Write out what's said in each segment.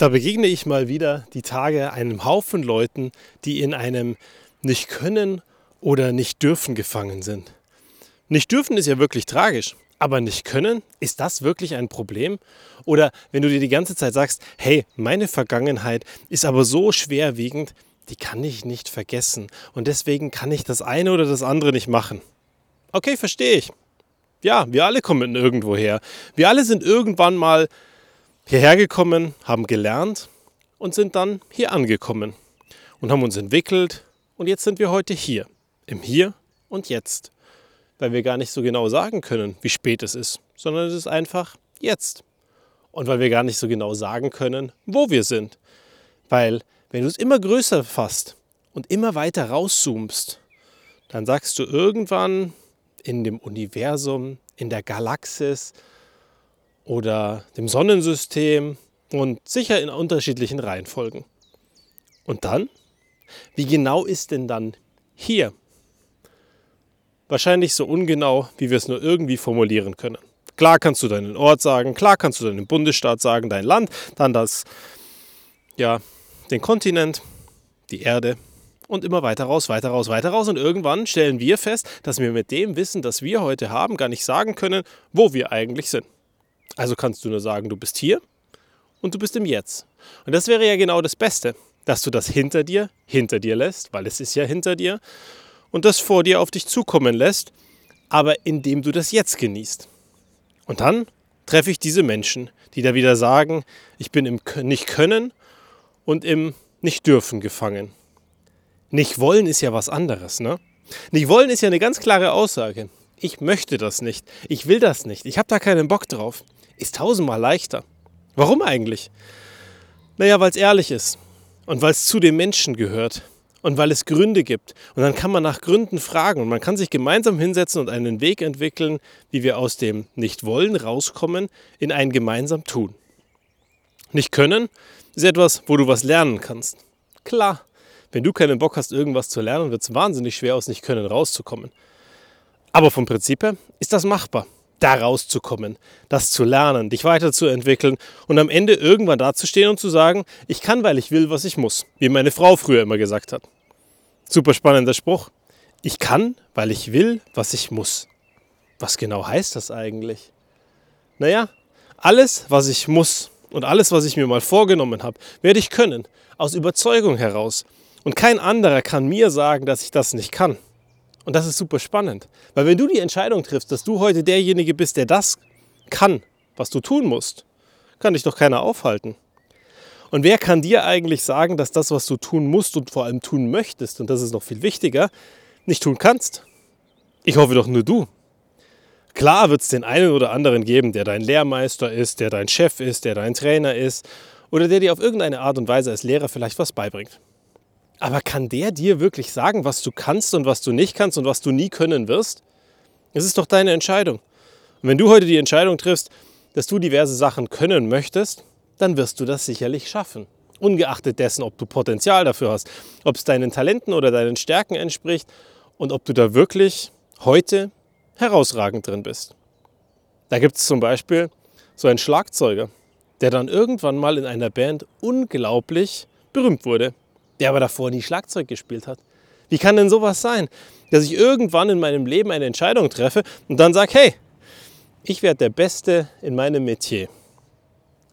Da begegne ich mal wieder die Tage einem Haufen Leuten, die in einem nicht können oder nicht dürfen gefangen sind. Nicht dürfen ist ja wirklich tragisch, aber nicht können, ist das wirklich ein Problem? Oder wenn du dir die ganze Zeit sagst, hey, meine Vergangenheit ist aber so schwerwiegend, die kann ich nicht vergessen und deswegen kann ich das eine oder das andere nicht machen. Okay, verstehe ich. Ja, wir alle kommen irgendwo her. Wir alle sind irgendwann mal hierher gekommen, haben gelernt und sind dann hier angekommen und haben uns entwickelt und jetzt sind wir heute hier, im Hier und Jetzt, weil wir gar nicht so genau sagen können, wie spät es ist, sondern es ist einfach jetzt. Und weil wir gar nicht so genau sagen können, wo wir sind. Weil wenn du es immer größer fasst und immer weiter rauszoomst, dann sagst du irgendwann in dem Universum, in der Galaxis, oder dem Sonnensystem und sicher in unterschiedlichen Reihenfolgen. Und dann? Wie genau ist denn dann hier? Wahrscheinlich so ungenau, wie wir es nur irgendwie formulieren können. Klar kannst du deinen Ort sagen, klar kannst du deinen Bundesstaat sagen, dein Land, dann das, ja, den Kontinent, die Erde und immer weiter raus, weiter raus, weiter raus. Und irgendwann stellen wir fest, dass wir mit dem Wissen, das wir heute haben, gar nicht sagen können, wo wir eigentlich sind. Also kannst du nur sagen, du bist hier und du bist im Jetzt. Und das wäre ja genau das Beste, dass du das hinter dir, hinter dir lässt, weil es ist ja hinter dir, und das vor dir auf dich zukommen lässt, aber indem du das Jetzt genießt. Und dann treffe ich diese Menschen, die da wieder sagen, ich bin im nicht können und im nicht dürfen gefangen. Nicht wollen ist ja was anderes, ne? Nicht wollen ist ja eine ganz klare Aussage. Ich möchte das nicht. Ich will das nicht. Ich habe da keinen Bock drauf ist tausendmal leichter. Warum eigentlich? Naja, weil es ehrlich ist und weil es zu dem Menschen gehört und weil es Gründe gibt. Und dann kann man nach Gründen fragen und man kann sich gemeinsam hinsetzen und einen Weg entwickeln, wie wir aus dem Nicht-Wollen rauskommen in ein gemeinsam Tun. Nicht können ist etwas, wo du was lernen kannst. Klar, wenn du keinen Bock hast, irgendwas zu lernen, wird es wahnsinnig schwer, aus Nicht-Können rauszukommen. Aber vom Prinzip her ist das machbar da rauszukommen, das zu lernen, dich weiterzuentwickeln und am Ende irgendwann dazustehen und zu sagen, ich kann, weil ich will, was ich muss, wie meine Frau früher immer gesagt hat. Super spannender Spruch. Ich kann, weil ich will, was ich muss. Was genau heißt das eigentlich? Naja, alles, was ich muss und alles, was ich mir mal vorgenommen habe, werde ich können, aus Überzeugung heraus. Und kein anderer kann mir sagen, dass ich das nicht kann. Und das ist super spannend. Weil wenn du die Entscheidung triffst, dass du heute derjenige bist, der das kann, was du tun musst, kann dich doch keiner aufhalten. Und wer kann dir eigentlich sagen, dass das, was du tun musst und vor allem tun möchtest, und das ist noch viel wichtiger, nicht tun kannst? Ich hoffe doch nur du. Klar wird es den einen oder anderen geben, der dein Lehrmeister ist, der dein Chef ist, der dein Trainer ist oder der dir auf irgendeine Art und Weise als Lehrer vielleicht was beibringt. Aber kann der dir wirklich sagen, was du kannst und was du nicht kannst und was du nie können wirst? Es ist doch deine Entscheidung. Und wenn du heute die Entscheidung triffst, dass du diverse Sachen können möchtest, dann wirst du das sicherlich schaffen. Ungeachtet dessen, ob du Potenzial dafür hast, ob es deinen Talenten oder deinen Stärken entspricht und ob du da wirklich heute herausragend drin bist. Da gibt es zum Beispiel so einen Schlagzeuger, der dann irgendwann mal in einer Band unglaublich berühmt wurde der aber davor nie Schlagzeug gespielt hat. Wie kann denn sowas sein, dass ich irgendwann in meinem Leben eine Entscheidung treffe und dann sage, hey, ich werde der Beste in meinem Metier.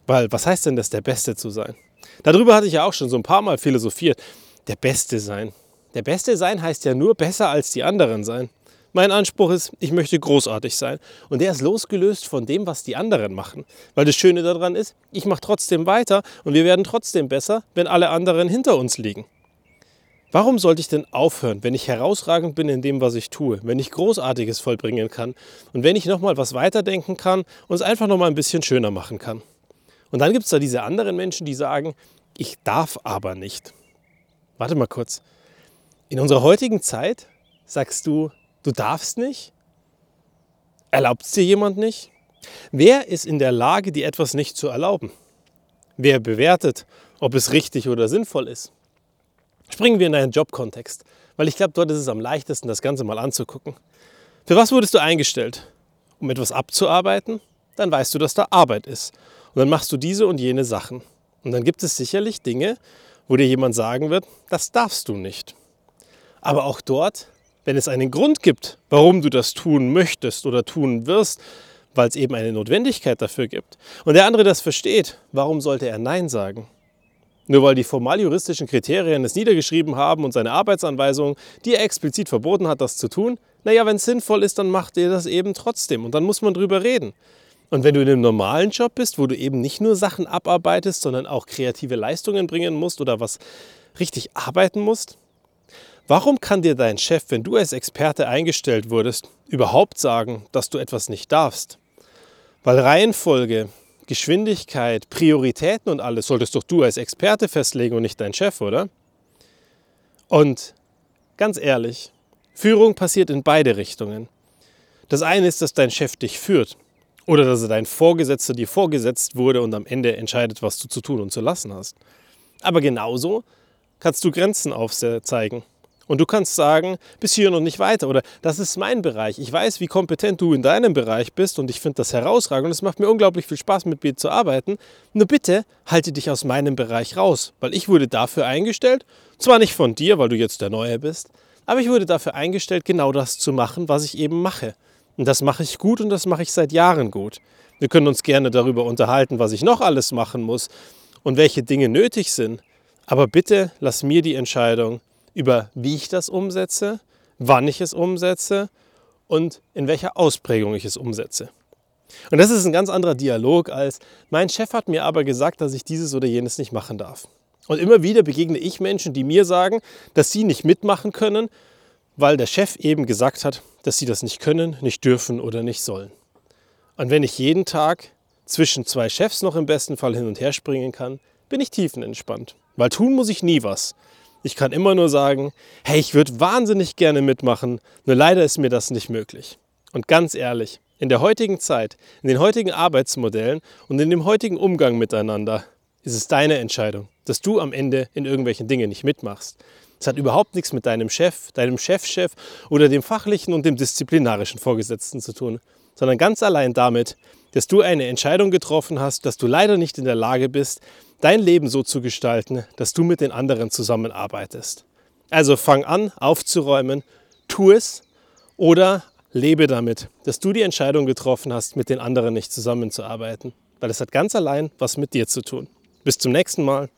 Weil was heißt denn das, der Beste zu sein? Darüber hatte ich ja auch schon so ein paar Mal philosophiert. Der Beste sein. Der Beste sein heißt ja nur besser als die anderen sein. Mein Anspruch ist, ich möchte großartig sein. Und der ist losgelöst von dem, was die anderen machen. Weil das Schöne daran ist, ich mache trotzdem weiter und wir werden trotzdem besser, wenn alle anderen hinter uns liegen. Warum sollte ich denn aufhören, wenn ich herausragend bin in dem, was ich tue, wenn ich Großartiges vollbringen kann und wenn ich nochmal was weiterdenken kann und es einfach nochmal ein bisschen schöner machen kann? Und dann gibt es da diese anderen Menschen, die sagen, ich darf aber nicht. Warte mal kurz. In unserer heutigen Zeit sagst du, Du darfst nicht? Erlaubt es dir jemand nicht? Wer ist in der Lage, dir etwas nicht zu erlauben? Wer bewertet, ob es richtig oder sinnvoll ist? Springen wir in einen Jobkontext, weil ich glaube, dort ist es am leichtesten, das Ganze mal anzugucken. Für was wurdest du eingestellt? Um etwas abzuarbeiten? Dann weißt du, dass da Arbeit ist. Und dann machst du diese und jene Sachen. Und dann gibt es sicherlich Dinge, wo dir jemand sagen wird, das darfst du nicht. Aber auch dort, wenn es einen Grund gibt, warum du das tun möchtest oder tun wirst, weil es eben eine Notwendigkeit dafür gibt, und der andere das versteht, warum sollte er Nein sagen? Nur weil die formal juristischen Kriterien es niedergeschrieben haben und seine Arbeitsanweisung dir explizit verboten hat, das zu tun, naja, wenn es sinnvoll ist, dann macht ihr das eben trotzdem und dann muss man drüber reden. Und wenn du in einem normalen Job bist, wo du eben nicht nur Sachen abarbeitest, sondern auch kreative Leistungen bringen musst oder was richtig arbeiten musst, warum kann dir dein Chef, wenn du als Experte eingestellt wurdest, überhaupt sagen, dass du etwas nicht darfst? Weil Reihenfolge, Geschwindigkeit, Prioritäten und alles solltest doch du als Experte festlegen und nicht dein Chef, oder? Und ganz ehrlich, Führung passiert in beide Richtungen. Das eine ist, dass dein Chef dich führt oder dass dein Vorgesetzter dir vorgesetzt wurde und am Ende entscheidet, was du zu tun und zu lassen hast. Aber genauso kannst du Grenzen aufzeigen. Und du kannst sagen, bis hier noch nicht weiter oder das ist mein Bereich. Ich weiß, wie kompetent du in deinem Bereich bist und ich finde das herausragend und es macht mir unglaublich viel Spaß, mit dir zu arbeiten. Nur bitte halte dich aus meinem Bereich raus, weil ich wurde dafür eingestellt, zwar nicht von dir, weil du jetzt der Neue bist, aber ich wurde dafür eingestellt, genau das zu machen, was ich eben mache. Und das mache ich gut und das mache ich seit Jahren gut. Wir können uns gerne darüber unterhalten, was ich noch alles machen muss und welche Dinge nötig sind. Aber bitte lass mir die Entscheidung über, wie ich das umsetze, wann ich es umsetze und in welcher Ausprägung ich es umsetze. Und das ist ein ganz anderer Dialog als, mein Chef hat mir aber gesagt, dass ich dieses oder jenes nicht machen darf. Und immer wieder begegne ich Menschen, die mir sagen, dass sie nicht mitmachen können, weil der Chef eben gesagt hat, dass sie das nicht können, nicht dürfen oder nicht sollen. Und wenn ich jeden Tag zwischen zwei Chefs noch im besten Fall hin und her springen kann, bin ich tiefenentspannt. Weil tun muss ich nie was. Ich kann immer nur sagen, hey, ich würde wahnsinnig gerne mitmachen, nur leider ist mir das nicht möglich. Und ganz ehrlich, in der heutigen Zeit, in den heutigen Arbeitsmodellen und in dem heutigen Umgang miteinander ist es deine Entscheidung, dass du am Ende in irgendwelchen Dingen nicht mitmachst. Es hat überhaupt nichts mit deinem Chef, deinem Chefchef oder dem fachlichen und dem disziplinarischen Vorgesetzten zu tun, sondern ganz allein damit, dass du eine Entscheidung getroffen hast, dass du leider nicht in der Lage bist, dein Leben so zu gestalten, dass du mit den anderen zusammenarbeitest. Also fang an, aufzuräumen, tu es oder lebe damit, dass du die Entscheidung getroffen hast, mit den anderen nicht zusammenzuarbeiten. Weil es hat ganz allein was mit dir zu tun. Bis zum nächsten Mal.